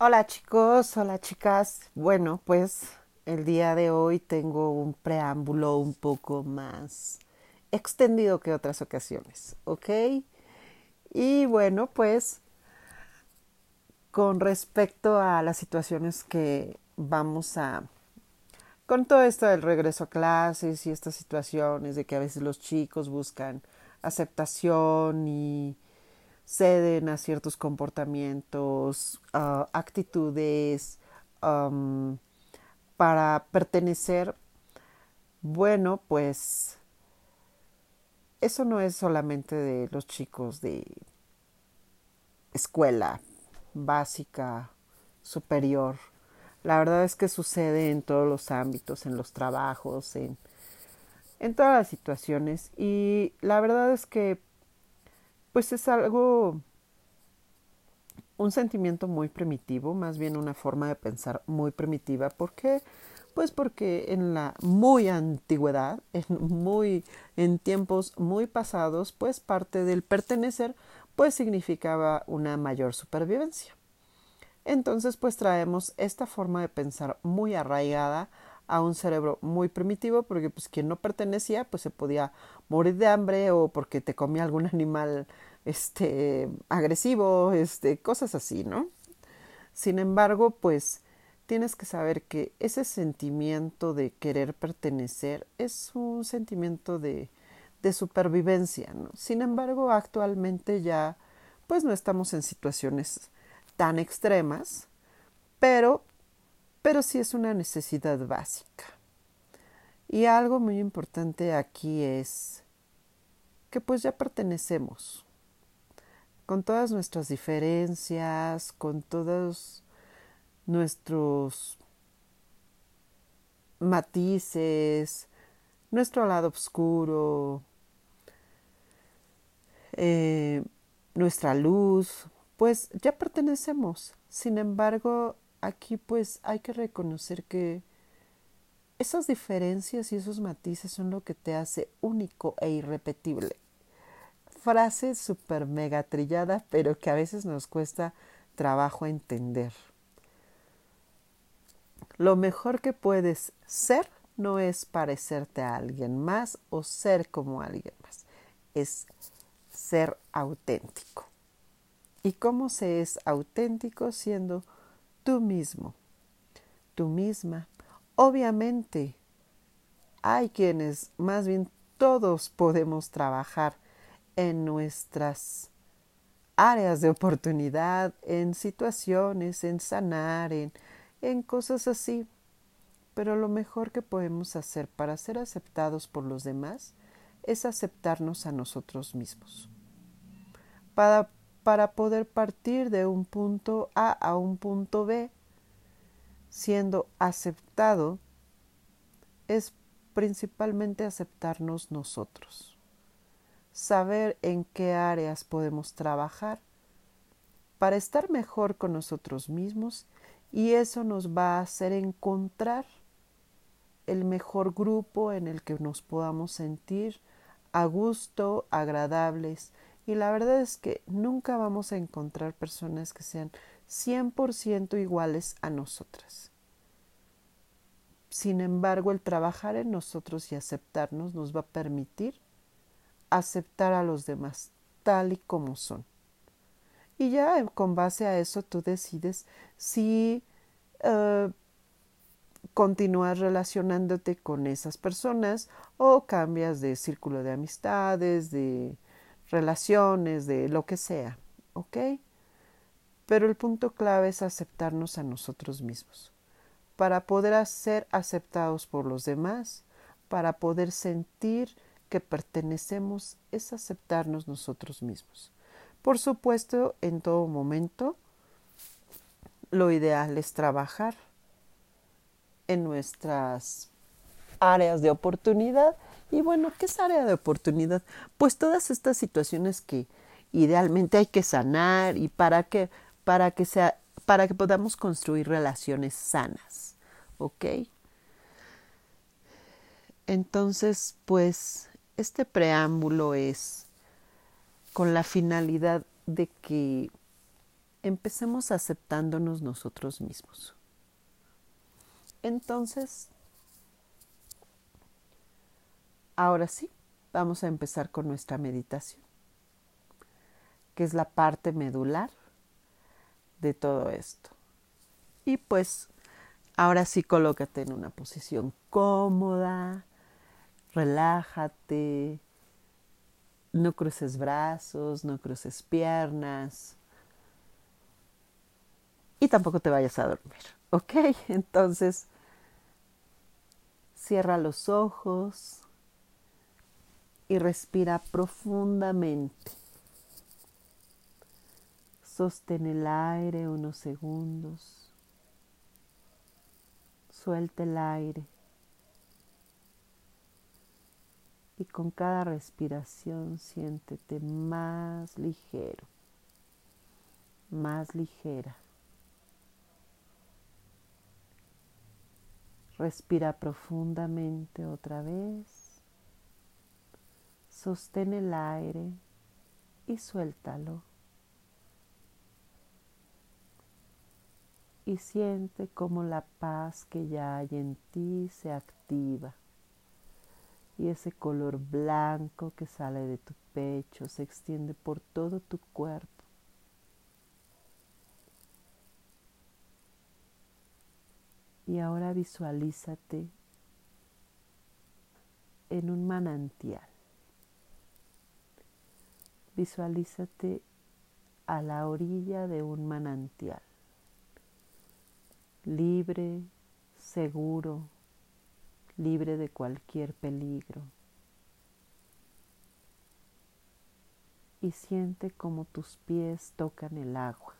Hola chicos, hola chicas. Bueno, pues el día de hoy tengo un preámbulo un poco más extendido que otras ocasiones, ¿ok? Y bueno, pues con respecto a las situaciones que vamos a... Con todo esto del regreso a clases y estas situaciones de que a veces los chicos buscan aceptación y ceden a ciertos comportamientos, actitudes para pertenecer, bueno, pues eso no es solamente de los chicos de escuela básica, superior. La verdad es que sucede en todos los ámbitos, en los trabajos, en, en todas las situaciones. Y la verdad es que pues es algo, un sentimiento muy primitivo, más bien una forma de pensar muy primitiva. ¿Por qué? Pues porque en la muy antigüedad, en, muy, en tiempos muy pasados, pues parte del pertenecer, pues significaba una mayor supervivencia. Entonces, pues traemos esta forma de pensar muy arraigada a un cerebro muy primitivo porque pues quien no pertenecía pues se podía morir de hambre o porque te comía algún animal este agresivo, este cosas así, ¿no? Sin embargo, pues tienes que saber que ese sentimiento de querer pertenecer es un sentimiento de, de supervivencia, ¿no? Sin embargo, actualmente ya pues no estamos en situaciones tan extremas, pero pero sí es una necesidad básica. Y algo muy importante aquí es que pues ya pertenecemos, con todas nuestras diferencias, con todos nuestros matices, nuestro lado oscuro, eh, nuestra luz, pues ya pertenecemos. Sin embargo, aquí pues hay que reconocer que esas diferencias y esos matices son lo que te hace único e irrepetible. Frase súper mega trillada, pero que a veces nos cuesta trabajo entender. Lo mejor que puedes ser no es parecerte a alguien más o ser como alguien más, es ser auténtico. ¿Y cómo se es auténtico siendo tú mismo, tú misma. Obviamente, hay quienes, más bien todos podemos trabajar en nuestras áreas de oportunidad, en situaciones, en sanar, en, en cosas así. Pero lo mejor que podemos hacer para ser aceptados por los demás es aceptarnos a nosotros mismos. Para para poder partir de un punto A a un punto B, siendo aceptado, es principalmente aceptarnos nosotros, saber en qué áreas podemos trabajar para estar mejor con nosotros mismos y eso nos va a hacer encontrar el mejor grupo en el que nos podamos sentir a gusto, agradables y la verdad es que nunca vamos a encontrar personas que sean 100% iguales a nosotras. Sin embargo, el trabajar en nosotros y aceptarnos nos va a permitir aceptar a los demás tal y como son. Y ya con base a eso tú decides si uh, continúas relacionándote con esas personas o cambias de círculo de amistades, de relaciones, de lo que sea, ¿ok? Pero el punto clave es aceptarnos a nosotros mismos. Para poder ser aceptados por los demás, para poder sentir que pertenecemos, es aceptarnos nosotros mismos. Por supuesto, en todo momento, lo ideal es trabajar en nuestras áreas de oportunidad y bueno, ¿qué es área de oportunidad? Pues todas estas situaciones que idealmente hay que sanar y para que, para que, sea, para que podamos construir relaciones sanas. ¿Ok? Entonces, pues, este preámbulo es con la finalidad de que empecemos aceptándonos nosotros mismos. Entonces, ahora sí, vamos a empezar con nuestra meditación, que es la parte medular de todo esto. Y pues, ahora sí colócate en una posición cómoda, relájate, no cruces brazos, no cruces piernas y tampoco te vayas a dormir, ¿ok? Entonces, cierra los ojos y respira profundamente. Sostén el aire unos segundos. Suelta el aire. Y con cada respiración siéntete más ligero, más ligera. Respira profundamente otra vez. Sostén el aire y suéltalo. Y siente como la paz que ya hay en ti se activa. Y ese color blanco que sale de tu pecho se extiende por todo tu cuerpo Y ahora visualízate en un manantial. Visualízate a la orilla de un manantial, libre, seguro, libre de cualquier peligro. Y siente como tus pies tocan el agua.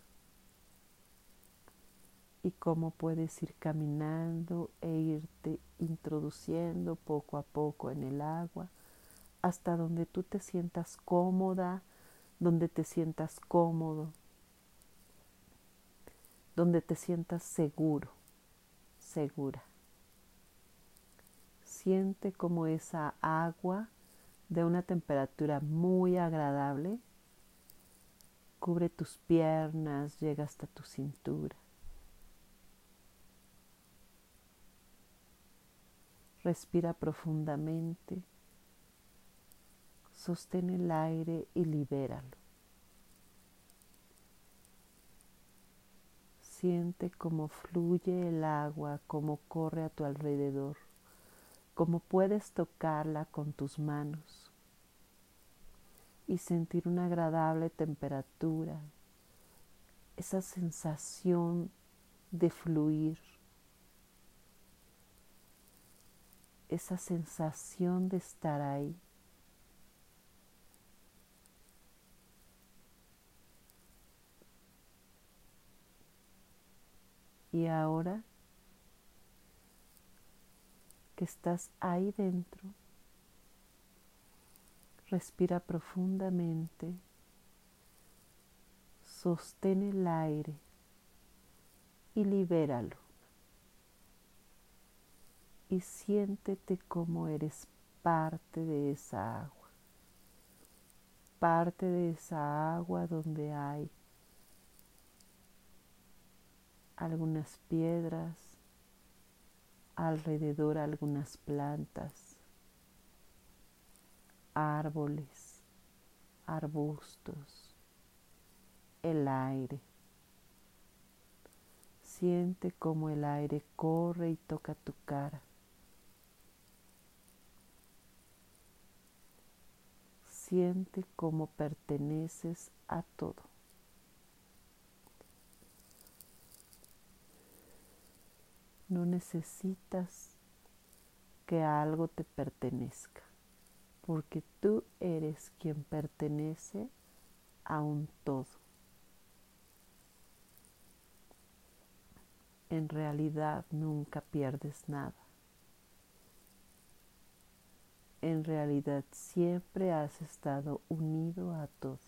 Y cómo puedes ir caminando e irte introduciendo poco a poco en el agua hasta donde tú te sientas cómoda, donde te sientas cómodo, donde te sientas seguro, segura. Siente como esa agua de una temperatura muy agradable cubre tus piernas, llega hasta tu cintura. Respira profundamente. Sostén el aire y libéralo. Siente cómo fluye el agua, cómo corre a tu alrededor, cómo puedes tocarla con tus manos y sentir una agradable temperatura, esa sensación de fluir esa sensación de estar ahí. Y ahora que estás ahí dentro, respira profundamente, sostén el aire y libéralo. Y siéntete como eres parte de esa agua, parte de esa agua donde hay algunas piedras, alrededor algunas plantas, árboles, arbustos, el aire. Siente como el aire corre y toca tu cara. Siente como perteneces a todo. No necesitas que algo te pertenezca, porque tú eres quien pertenece a un todo. En realidad nunca pierdes nada. En realidad siempre has estado unido a todo,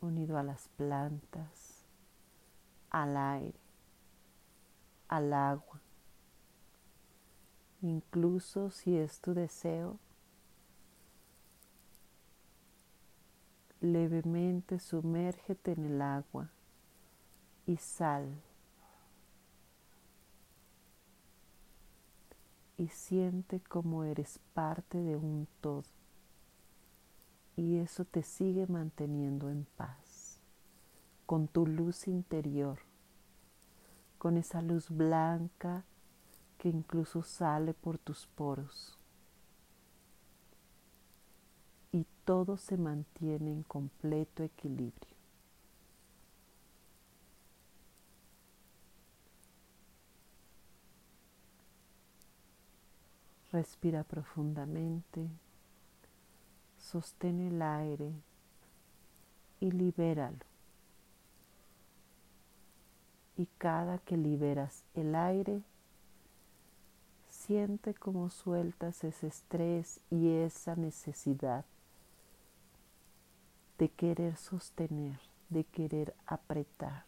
unido a las plantas, al aire, al agua. Incluso si es tu deseo, levemente sumérgete en el agua y sal. Y siente como eres parte de un todo. Y eso te sigue manteniendo en paz, con tu luz interior, con esa luz blanca que incluso sale por tus poros. Y todo se mantiene en completo equilibrio. Respira profundamente, sostén el aire y libéralo. Y cada que liberas el aire, siente como sueltas ese estrés y esa necesidad de querer sostener, de querer apretar.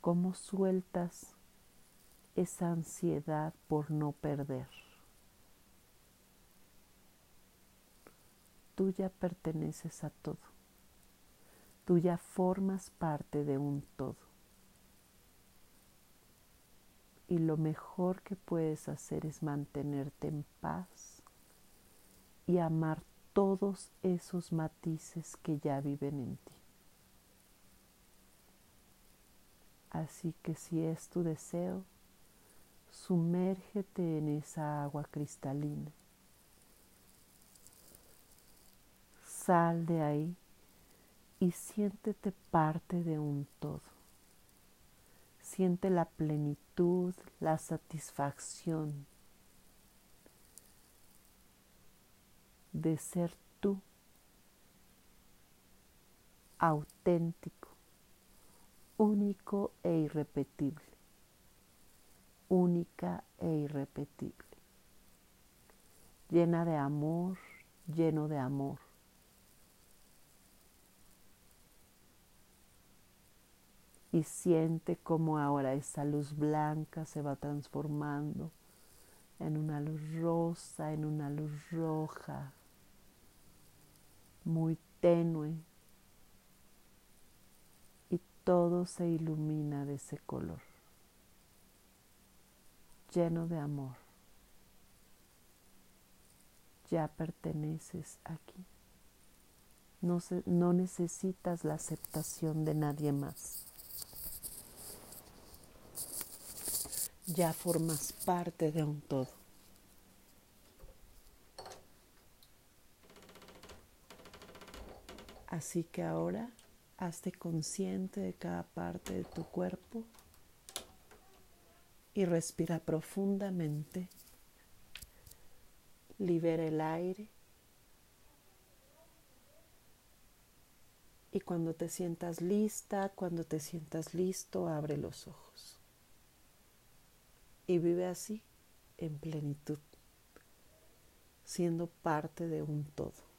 Cómo sueltas esa ansiedad por no perder. Tú ya perteneces a todo. Tú ya formas parte de un todo. Y lo mejor que puedes hacer es mantenerte en paz y amar todos esos matices que ya viven en ti. Así que si es tu deseo, sumérgete en esa agua cristalina. Sal de ahí y siéntete parte de un todo. Siente la plenitud, la satisfacción de ser tú, auténtico, único e irrepetible única e irrepetible, llena de amor, lleno de amor. Y siente como ahora esa luz blanca se va transformando en una luz rosa, en una luz roja, muy tenue. Y todo se ilumina de ese color lleno de amor. Ya perteneces aquí. No, no necesitas la aceptación de nadie más. Ya formas parte de un todo. Así que ahora hazte consciente de cada parte de tu cuerpo y respira profundamente. Libera el aire. Y cuando te sientas lista, cuando te sientas listo, abre los ojos. Y vive así, en plenitud, siendo parte de un todo.